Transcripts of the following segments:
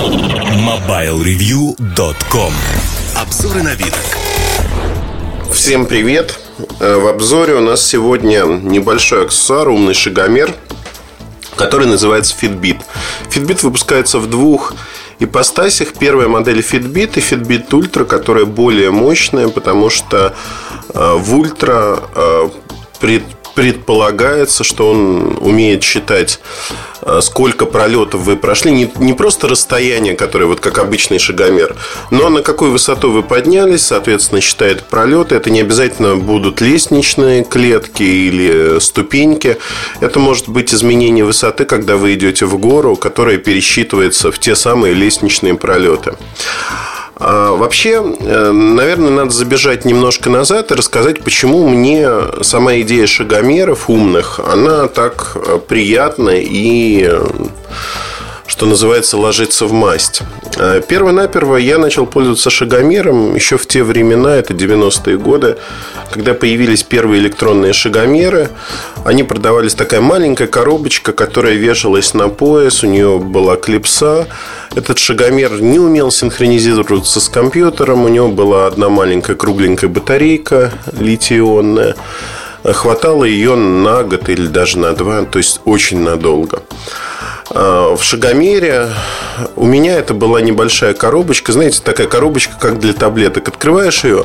MobileReview.com Обзоры на вид. Всем привет! Э, в обзоре у нас сегодня небольшой аксессуар, умный шагомер, который называется Fitbit. Fitbit выпускается в двух ипостасях. Первая модель Fitbit и Fitbit Ultra, которая более мощная, потому что э, в Ultra э, предполагается, что он умеет считать, сколько пролетов вы прошли. Не, не просто расстояние, которое вот как обычный шагомер, но на какую высоту вы поднялись, соответственно, считает пролеты. Это не обязательно будут лестничные клетки или ступеньки. Это может быть изменение высоты, когда вы идете в гору, которая пересчитывается в те самые лестничные пролеты. А, вообще, э, наверное, надо забежать немножко назад и рассказать, почему мне сама идея шагомеров умных, она так э, приятна и э, что называется, ложиться в масть. Перво-наперво я начал пользоваться шагомером еще в те времена, это 90-е годы, когда появились первые электронные шагомеры. Они продавались такая маленькая коробочка, которая вешалась на пояс, у нее была клипса. Этот шагомер не умел синхронизироваться с компьютером, у него была одна маленькая кругленькая батарейка литий-ионная. Хватало ее на год или даже на два, то есть очень надолго. А, в Шагомере у меня это была небольшая коробочка, знаете, такая коробочка, как для таблеток. Открываешь ее,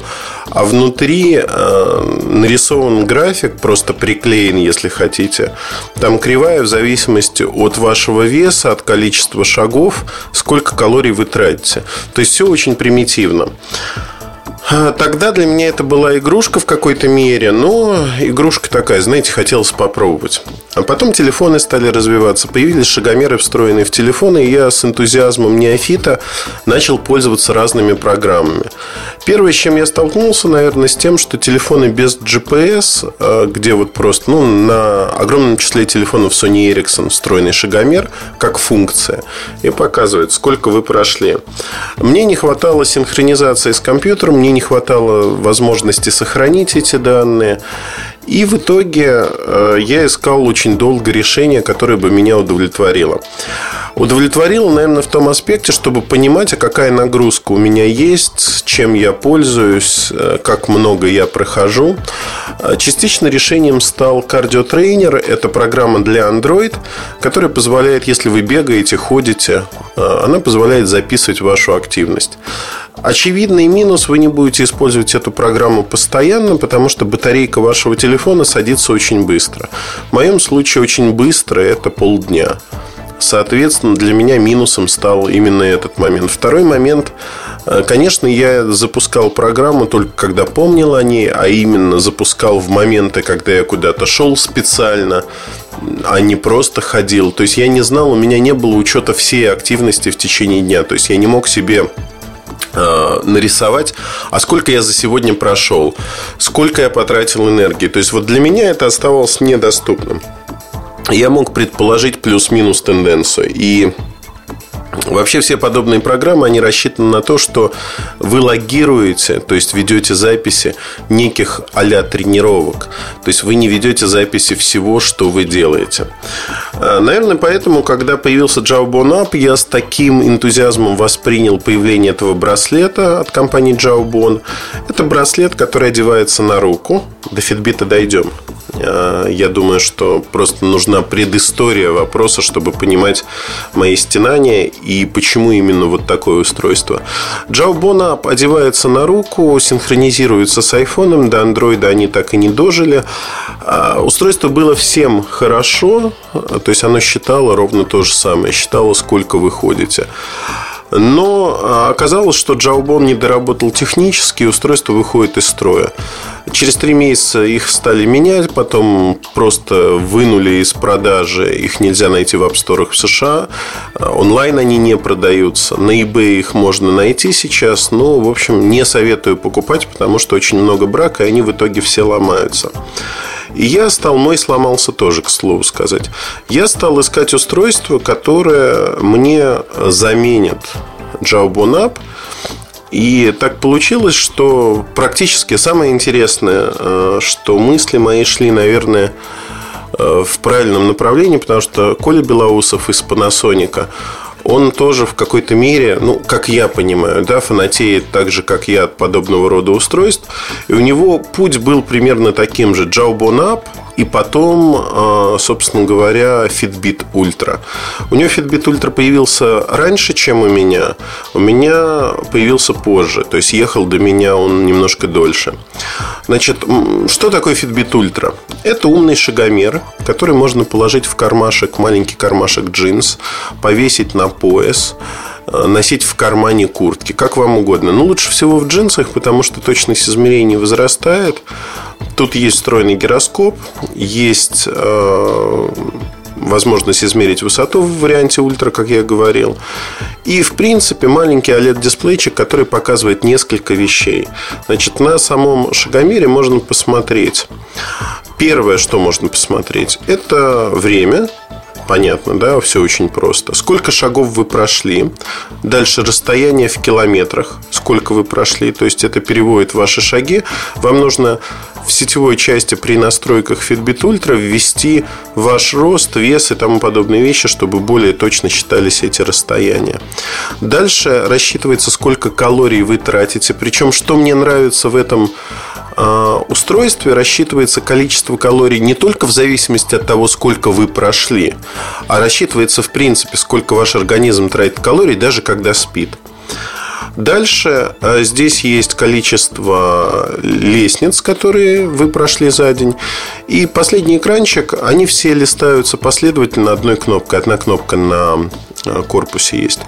а внутри а, нарисован график, просто приклеен, если хотите. Там кривая в зависимости от вашего веса, от количества шагов, сколько калорий вы тратите. То есть все очень примитивно. А, тогда для меня это была игрушка в какой-то мере, но игрушка такая, знаете, хотелось попробовать. А потом телефоны стали развиваться, появились шагомеры, встроенные в телефоны, и я с энтузиазмом неофита начал пользоваться разными программами. Первое, с чем я столкнулся, наверное, с тем, что телефоны без GPS, а, где вот просто ну, на огромном числе телефонов Sony Ericsson встроенный шагомер, как функция, и показывает, сколько вы прошли. Мне не хватало синхронизации с компьютером, мне не хватало возможности сохранить эти данные. И в итоге э, я искал очень долго решение, которое бы меня удовлетворило. Удовлетворило, наверное, в том аспекте, чтобы понимать, а какая нагрузка у меня есть, чем я пользуюсь, э, как много я прохожу. Э, частично решением стал кардиотрейнер. Это программа для Android, которая позволяет, если вы бегаете, ходите, она позволяет записывать вашу активность. Очевидный минус, вы не будете использовать эту программу постоянно, потому что батарейка вашего телефона садится очень быстро. В моем случае очень быстро это полдня. Соответственно, для меня минусом стал именно этот момент. Второй момент, э, конечно, я запускал программу только когда помнил о ней, а именно запускал в моменты, когда я куда-то шел специально, а не просто ходил. То есть я не знал, у меня не было учета всей активности в течение дня. То есть я не мог себе Э, нарисовать, а сколько я за сегодня прошел, сколько я потратил энергии. То есть вот для меня это оставалось недоступным. Я мог предположить плюс-минус тенденцию. И Вообще все подобные программы, они рассчитаны на то, что вы логируете, то есть ведете записи неких а тренировок. То есть вы не ведете записи всего, что вы делаете. А, наверное, поэтому, когда появился Jawbone Up, я с таким энтузиазмом воспринял появление этого браслета от компании Jawbone. Это браслет, который одевается на руку. До Fitbit дойдем. А, я думаю, что просто нужна предыстория вопроса, чтобы понимать мои стенания и почему именно вот такое устройство. Jawbone App одевается на руку, синхронизируется с iPhone, до Android они так и не дожили. А, устройство было всем хорошо, то есть оно считало ровно то же самое, считало, сколько вы ходите. Но а, оказалось, что Jawbone не доработал технически, и устройство выходит из строя. Через три месяца их стали менять, потом просто вынули из продажи. Их нельзя найти в апсторах в США. Онлайн они не продаются. На eBay их можно найти сейчас. Но, в общем, не советую покупать, потому что очень много брака, и они в итоге все ломаются. И я стал, мой сломался тоже, к слову сказать. Я стал искать устройство, которое мне заменит Jawbone App. И так получилось, что практически самое интересное, э, что мысли мои шли, наверное, э, в правильном направлении, потому что Коля Белоусов из Panasonic, он тоже в какой-то мере, ну, как я понимаю, да, фанатеет так же, как я от подобного рода устройств. И у него путь был примерно таким же. Jawbone Up и потом, а, собственно говоря, Fitbit Ultra. У него Fitbit Ultra появился раньше, чем у меня. У меня появился позже. То есть ехал до меня он немножко дольше. Значит, что такое Fitbit Ultra? Это умный шагомер, который можно положить в кармашек, маленький кармашек джинс, повесить на пояс носить в кармане куртки, как вам угодно. Но лучше всего в джинсах, потому что точность измерений возрастает. Тут есть встроенный гироскоп, есть э, возможность измерить высоту в варианте ультра, как я говорил. И, в принципе, маленький OLED-дисплейчик, который показывает несколько вещей. Значит, на самом шагомере можно посмотреть. Первое, что можно посмотреть, это время, понятно, да, все очень просто. Сколько шагов вы прошли, дальше расстояние в километрах, сколько вы прошли, то есть это переводит ваши шаги. Вам нужно в сетевой части при настройках Fitbit Ultra ввести ваш рост, вес и тому подобные вещи, чтобы более точно считались эти расстояния. Дальше рассчитывается, сколько калорий вы тратите. Причем, что мне нравится в этом устройстве рассчитывается количество калорий не только в зависимости от того, сколько вы прошли, а рассчитывается в принципе, сколько ваш организм тратит калорий, даже когда спит. Дальше а, здесь есть количество лестниц, которые вы прошли за день. И последний экранчик, они все листаются последовательно одной кнопкой. Одна кнопка на корпусе есть.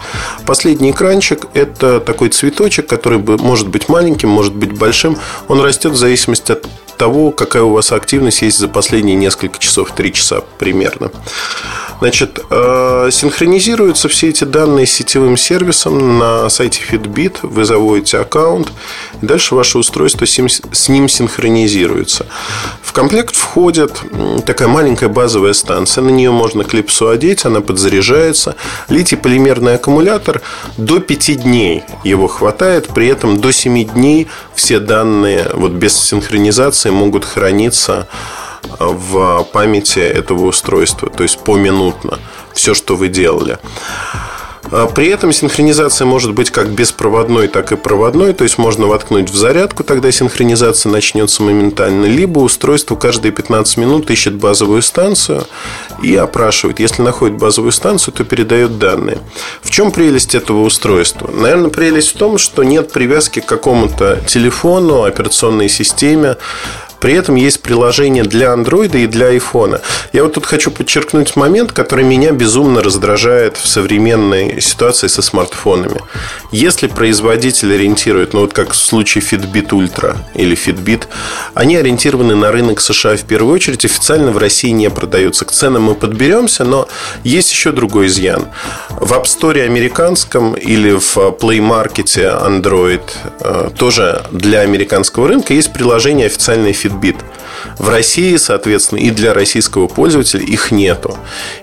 Последний экранчик – это такой цветочек, который может быть маленьким, может быть большим. Он растет в зависимости от того, какая у вас активность есть за последние несколько часов, 3 часа примерно. Значит, э, синхронизируются все эти данные с сетевым сервисом на сайте Fitbit. Вы заводите аккаунт, и дальше ваше устройство с ним синхронизируется. В комплект входит такая маленькая базовая станция. На нее можно клипсу одеть, она подзаряжается. Литий-полимерный аккумулятор до 5 дней его хватает. При этом до 7 дней все данные вот без синхронизации могут храниться в памяти этого устройства, то есть поминутно все, что вы делали. А при этом синхронизация может быть как беспроводной, так и проводной. То есть можно воткнуть в зарядку, тогда синхронизация начнется моментально. Либо устройство каждые 15 минут ищет базовую станцию и опрашивает. Если находит базовую станцию, то передает данные. В чем прелесть этого устройства? Наверное, прелесть в том, что нет привязки к какому-то телефону, операционной системе. При этом есть приложение для Android и для iPhone. Я вот тут хочу подчеркнуть момент, который меня безумно раздражает в современной ситуации со смартфонами. Если производитель ориентирует, ну вот как в случае Fitbit Ultra или Fitbit, они ориентированы на рынок США в первую очередь, официально в России не продаются. К ценам мы подберемся, но есть еще другой изъян. В App Store американском или в Play Market Android э, тоже для американского рынка есть приложение официальное Fitbit Fitbit. В России, соответственно, и для российского пользователя их нету.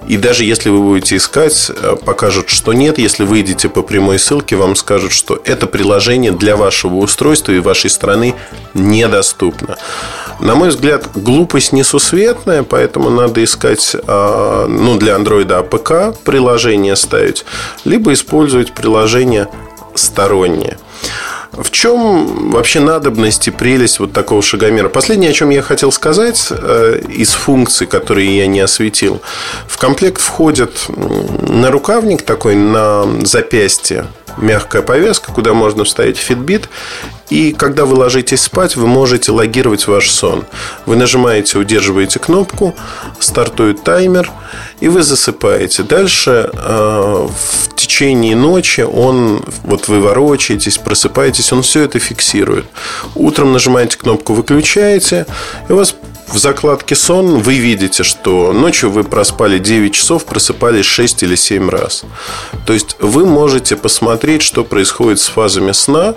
И даже если вы будете искать, э, покажут, что нет. Если выйдете по прямой ссылке, вам скажут, что это приложение для вашего устройства и вашей страны недоступно. На мой взгляд, глупость несусветная, поэтому надо искать э, ну, для Android APK приложение ставить, либо использовать приложение стороннее. В чем вообще надобность и прелесть вот такого шагомера? Последнее, о чем я хотел сказать э, из функций, которые я не осветил. В комплект входит нарукавник такой на запястье, мягкая повязка, куда можно вставить Fitbit. И когда вы ложитесь спать, вы можете логировать ваш сон. Вы нажимаете, удерживаете кнопку, стартует таймер, и вы засыпаете. Дальше э, в течение ночи он, вот вы ворочаетесь, просыпаетесь, он все это фиксирует. Утром нажимаете кнопку, выключаете, и у вас в закладке сон вы видите, что ночью вы проспали 9 часов, просыпались 6 или 7 раз. То есть вы можете посмотреть, что происходит с фазами сна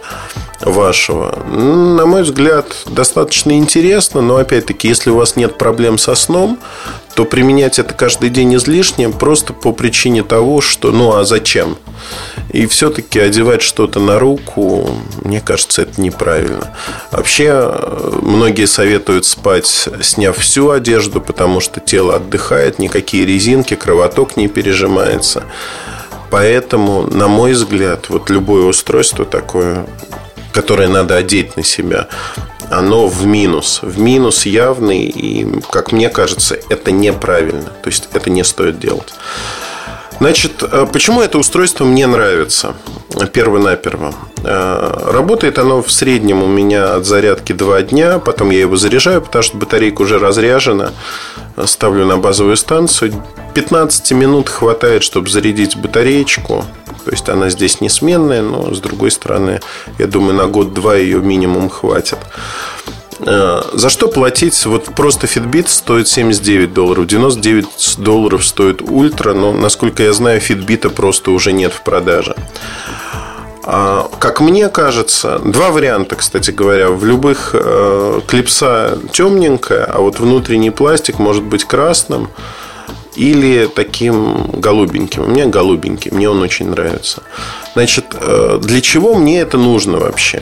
вашего. На мой взгляд, достаточно интересно, но опять-таки, если у вас нет проблем со сном, то применять это каждый день излишне просто по причине того, что ну а зачем? И все-таки одевать что-то на руку, мне кажется, это неправильно. Вообще, многие советуют спать, сняв всю одежду, потому что тело отдыхает, никакие резинки, кровоток не пережимается. Поэтому, на мой взгляд, вот любое устройство такое, которое надо одеть на себя, оно в минус. В минус явный. И, как мне кажется, это неправильно. То есть, это не стоит делать. Значит, э, почему это устройство мне нравится? Перво-наперво. Э, работает оно в среднем у меня от зарядки 2 дня, потом я его заряжаю, потому что батарейка уже разряжена. Ставлю на базовую станцию. 15 минут хватает, чтобы зарядить батареечку. То есть она здесь не сменная, но с другой стороны, я думаю, на год-два ее минимум хватит. Э, за что платить? Вот просто Fitbit стоит 79 долларов, 99 долларов стоит Ультра, но, насколько я знаю, Fitbit просто уже нет в продаже. А, как мне кажется, два варианта, кстати говоря. В любых э, клипса темненькая, а вот внутренний пластик может быть красным или таким голубеньким. У меня голубенький, мне он очень нравится. Значит, э, для чего мне это нужно вообще?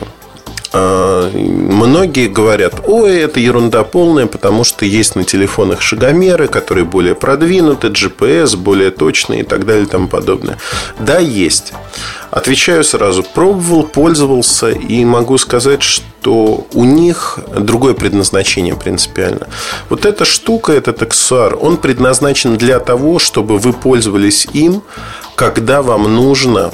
А, многие говорят, ой, это ерунда полная, потому что есть на телефонах шагомеры, которые более продвинуты, GPS более точные и так далее и тому подобное. Да, есть. Отвечаю сразу, пробовал, пользовался и могу сказать, что у них другое предназначение принципиально. Вот эта штука, этот аксессуар, он предназначен для того, чтобы вы пользовались им, когда вам нужно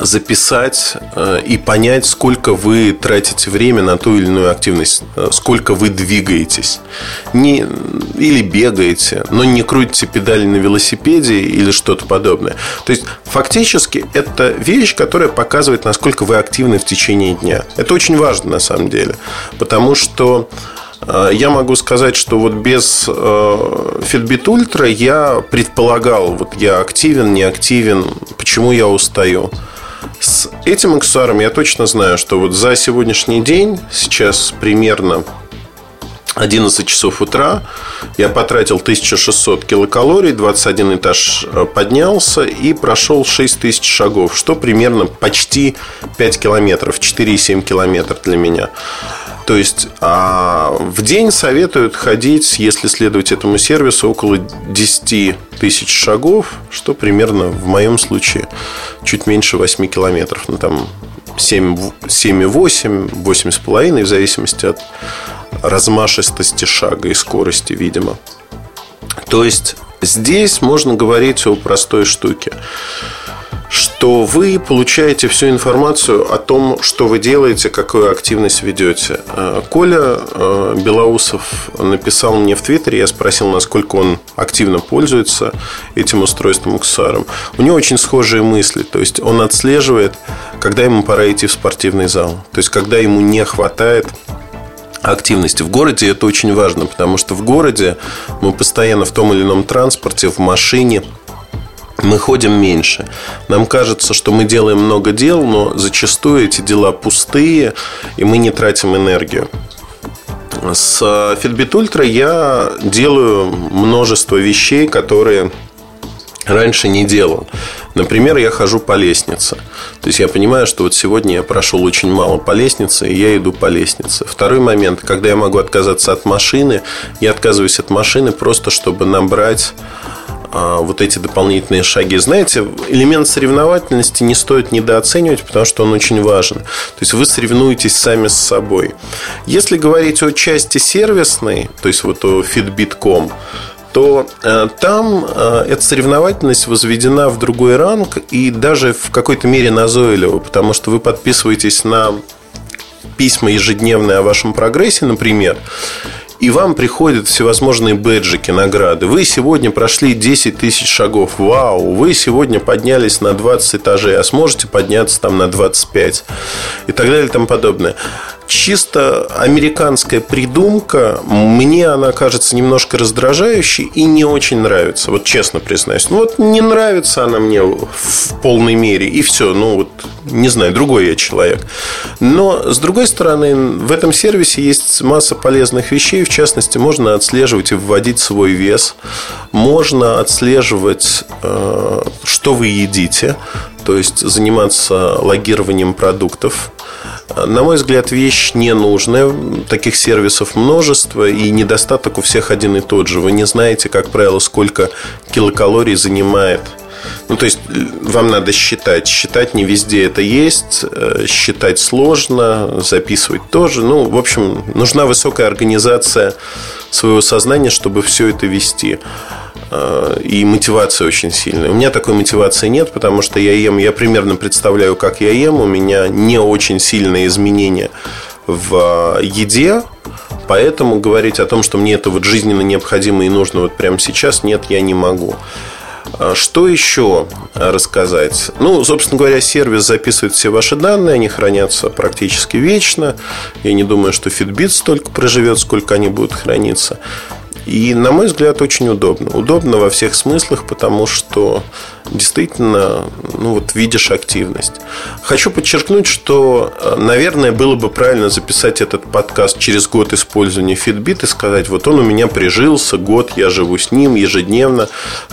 записать а, и понять, сколько вы тратите время на ту или иную активность, а, сколько вы двигаетесь. Не, или бегаете, но не крутите педали на велосипеде или что-то подобное. То есть, фактически, это вещь, которая показывает, насколько вы активны в течение дня. Это очень важно, на самом деле. Потому что Э, я могу сказать, что вот без э, Fitbit Ultra я предполагал, вот я активен, не активен, почему я устаю. С этим аксессуаром я точно знаю, что вот за сегодняшний день, сейчас примерно 11 часов утра я потратил 1600 килокалорий, 21 этаж э, поднялся и прошел 6000 шагов, что примерно почти 5 километров, 4,7 километра для меня. То есть а в день советуют ходить, если следовать этому сервису, около 10 тысяч шагов, что примерно в моем случае чуть меньше 8 километров. Ну, там 7,8, 8,5, в зависимости от размашистости шага и скорости, видимо. То есть здесь можно говорить о простой штуке что вы получаете всю информацию о том, что вы делаете, какую активность ведете. Э, Коля э, Белоусов написал мне в Твиттере, я спросил, насколько он активно пользуется этим устройством XR. У него очень схожие мысли, то есть он отслеживает, когда ему пора идти в спортивный зал, то есть когда ему не хватает активности. В городе это очень важно, потому что в городе мы постоянно в том или ином транспорте, в машине – мы ходим меньше. Нам кажется, что мы делаем много дел, но зачастую эти дела пустые, и мы не тратим энергию. С Fitbit Ultra я делаю множество вещей, которые раньше не делал. Например, я хожу по лестнице. То есть я понимаю, что вот сегодня я прошел очень мало по лестнице, и я иду по лестнице. Второй момент, когда я могу отказаться от машины, я отказываюсь от машины просто, чтобы набрать вот эти дополнительные шаги. Знаете, элемент соревновательности не стоит недооценивать, потому что он очень важен. То есть вы соревнуетесь сами с собой. Если говорить о части сервисной, то есть вот о Fitbit.com, то э, там э, эта соревновательность возведена в другой ранг и даже в какой-то мере назойлива, потому что вы подписываетесь на письма ежедневные о вашем прогрессе, например, и вам приходят всевозможные бэджики, награды. Вы сегодня прошли 10 тысяч шагов. Вау! Вы сегодня поднялись на 20 этажей, а сможете подняться там на 25 и так далее и тому подобное чисто американская придумка. Мне она кажется немножко раздражающей и не очень нравится. Вот честно признаюсь. Ну вот не нравится она мне в полной мере. И все. Ну вот не знаю, другой я человек. Но с другой стороны, в этом сервисе есть масса полезных вещей. В частности, можно отслеживать и вводить свой вес. Можно отслеживать, э, что вы едите. То есть заниматься логированием продуктов на мой взгляд, вещь ненужная. Таких сервисов множество, и недостаток у всех один и тот же. Вы не знаете, как правило, сколько килокалорий занимает Ну, то есть, вам надо считать. Считать не везде это есть. Э, считать сложно, записывать тоже. Ну, в общем, нужна высокая организация своего сознания, чтобы все это вести. И мотивация очень сильная. У меня такой мотивации нет, потому что я ем, я примерно представляю, как я ем. У меня не очень сильные изменения в э, еде, поэтому говорить о том, что мне это вот жизненно необходимо и нужно вот прямо сейчас, нет, я не могу. А что еще рассказать? Ну, собственно говоря, сервис записывает все ваши данные, они хранятся практически вечно. Я не думаю, что Fitbit столько проживет, сколько они будут храниться. И, на мой взгляд, очень удобно. Удобно во всех смыслах, потому что действительно ну, вот видишь активность. Хочу подчеркнуть, что, наверное, было бы правильно записать этот подкаст через год использования Fitbit и сказать, вот он у меня прижился, год я живу с ним ежедневно.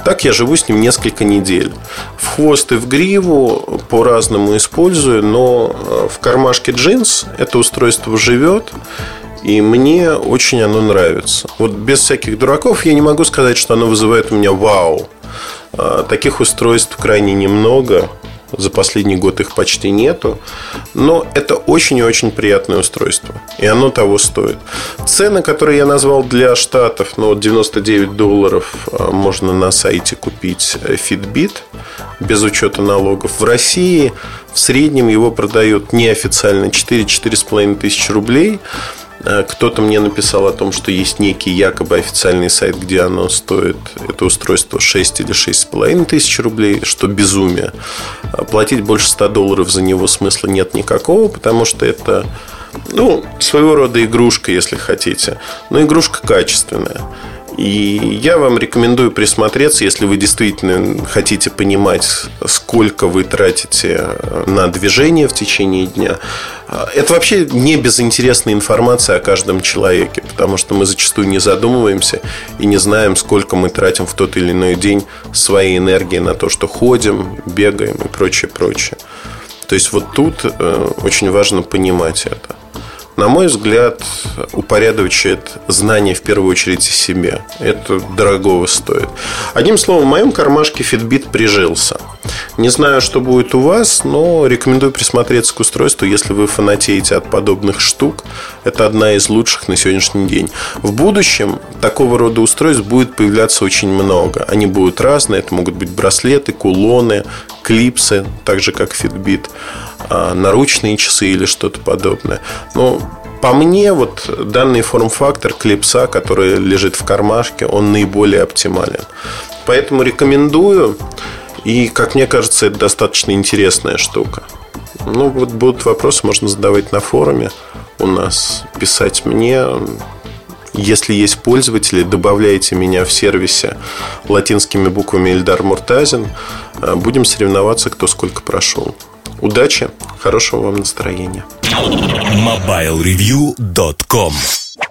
Так я живу с ним несколько недель. В хвост и в гриву по-разному использую, но э, в кармашке джинс это устройство живет. И мне очень оно нравится. Вот без всяких дураков я не могу сказать, что оно вызывает у меня вау. А, таких устройств крайне немного. За последний год их почти нету. Но это очень и очень приятное устройство. И оно того стоит. Цены, которые я назвал для штатов, ну, 99 долларов а, можно на сайте купить Fitbit без учета налогов. В России в среднем его продают неофициально 4-4,5 тысячи рублей. Э, кто-то мне написал о том, что есть некий якобы официальный сайт, где оно стоит, это устройство 6 или 6,5 тысяч рублей, что безумие. А платить больше 100 долларов за него смысла нет никакого, потому что это ну, своего рода игрушка, если хотите. Но игрушка качественная. И я вам рекомендую присмотреться, если вы действительно хотите понимать, сколько вы тратите на движение в течение дня. Это вообще не безинтересная информация о каждом человеке, потому что мы зачастую не задумываемся и не знаем, сколько мы тратим в тот или иной день своей энергии на то, что ходим, бегаем и прочее, прочее. То есть вот тут э, очень важно понимать это на мой взгляд, упорядочит знания в первую очередь о себе. Это дорогого стоит. Одним словом, в моем кармашке Fitbit прижился. Не знаю, что будет у вас, но рекомендую присмотреться к устройству, если вы фанатеете от подобных штук. Это одна из лучших на сегодняшний день. В будущем такого рода устройств будет появляться очень много. Они будут разные. Это могут быть браслеты, кулоны, клипсы, так же как Fitbit. А, наручные часы или что-то подобное. Но по мне, вот данный форм-фактор клипса, который лежит в кармашке, он наиболее оптимален. Поэтому рекомендую. И, как мне кажется, это достаточно интересная штука. Ну, вот будут вопросы, можно задавать на форуме у нас, писать мне. Если есть пользователи, добавляйте меня в сервисе латинскими буквами Эльдар Муртазин. Будем соревноваться, кто сколько прошел. Удачи, хорошего вам настроения. MobileReview.com